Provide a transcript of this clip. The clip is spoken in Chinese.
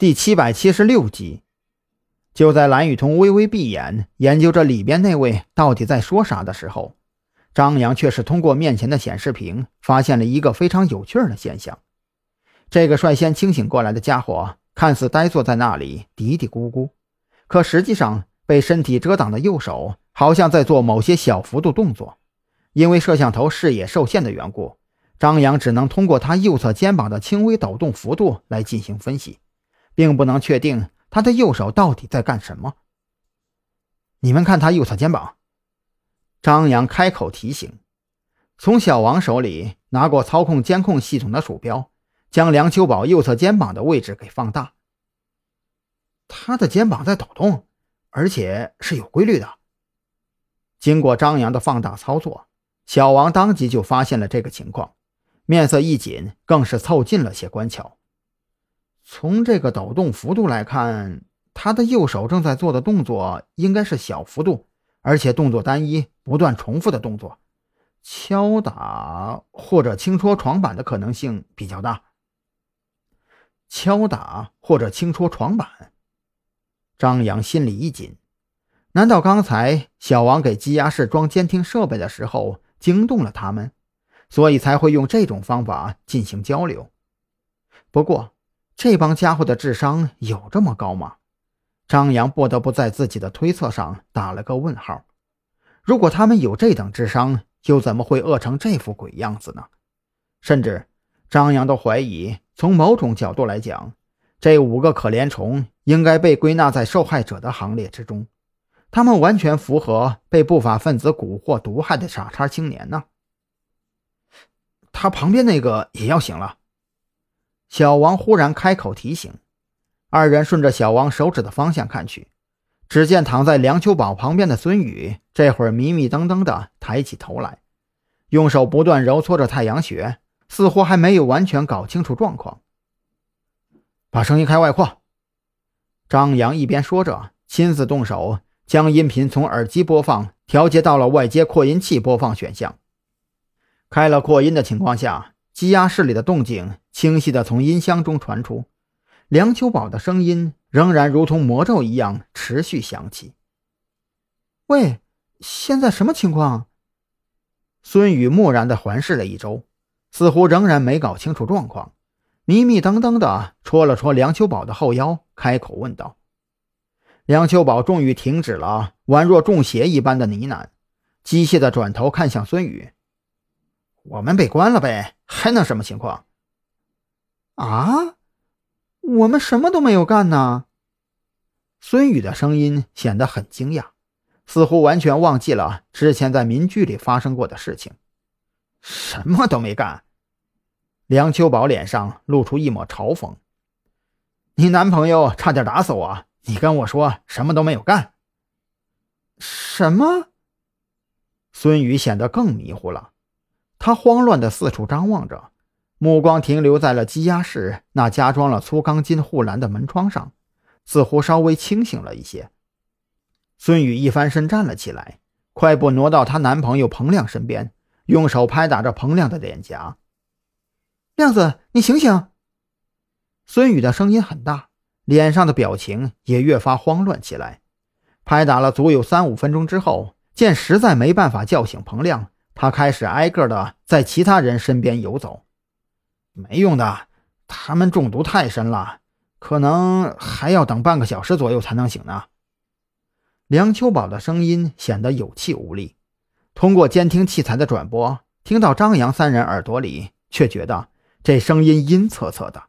第七百七十六集，就在蓝雨桐微微闭眼研究着里边那位到底在说啥的时候，张扬却是通过面前的显示屏发现了一个非常有趣的现象。这个率先清醒过来的家伙看似呆坐在那里嘀嘀咕咕，可实际上被身体遮挡的右手好像在做某些小幅度动作。因为摄像头视野受限的缘故，张扬只能通过他右侧肩膀的轻微抖动幅度来进行分析。并不能确定他的右手到底在干什么。你们看他右侧肩膀。张扬开口提醒，从小王手里拿过操控监控系统的鼠标，将梁秋宝右侧肩膀的位置给放大。他的肩膀在抖动，而且是有规律的。经过张扬的放大操作，小王当即就发现了这个情况，面色一紧，更是凑近了些观瞧。从这个抖动幅度来看，他的右手正在做的动作应该是小幅度，而且动作单一、不断重复的动作，敲打或者轻戳床板的可能性比较大。敲打或者轻戳床板，张扬心里一紧，难道刚才小王给羁押室装监听设备的时候惊动了他们，所以才会用这种方法进行交流？不过。这帮家伙的智商有这么高吗？张扬不得不在自己的推测上打了个问号。如果他们有这等智商，又怎么会饿成这副鬼样子呢？甚至，张扬都怀疑，从某种角度来讲，这五个可怜虫应该被归纳在受害者的行列之中。他们完全符合被不法分子蛊惑毒害的傻叉青年呢。他旁边那个也要醒了。小王忽然开口提醒，二人顺着小王手指的方向看去，只见躺在梁秋宝旁边的孙宇这会儿迷迷瞪瞪的抬起头来，用手不断揉搓着太阳穴，似乎还没有完全搞清楚状况。把声音开外扩。张扬一边说着，亲自动手将音频从耳机播放调节到了外接扩音器播放选项。开了扩音的情况下。积压室里的动静清晰地从音箱中传出，梁秋宝的声音仍然如同魔咒一样持续响起。喂，现在什么情况？孙宇木然地环视了一周，似乎仍然没搞清楚状况，迷迷瞪瞪地戳了戳梁秋宝的后腰，开口问道：“梁秋宝终于停止了宛若中邪一般的呢喃，机械地转头看向孙宇。”我们被关了呗，还能什么情况？啊，我们什么都没有干呢。孙宇的声音显得很惊讶，似乎完全忘记了之前在民居里发生过的事情。什么都没干。梁秋宝脸上露出一抹嘲讽：“你男朋友差点打死我，你跟我说什么都没有干？什么？”孙宇显得更迷糊了。他慌乱的四处张望着，目光停留在了羁押室那加装了粗钢筋护栏的门窗上，似乎稍微清醒了一些。孙宇一翻身站了起来，快步挪到她男朋友彭亮身边，用手拍打着彭亮的脸颊：“亮子，你醒醒！”孙宇的声音很大，脸上的表情也越发慌乱起来。拍打了足有三五分钟之后，见实在没办法叫醒彭亮。他开始挨个的在其他人身边游走，没用的，他们中毒太深了，可能还要等半个小时左右才能醒呢。梁秋宝的声音显得有气无力，通过监听器材的转播，听到张扬三人耳朵里，却觉得这声音阴恻恻的。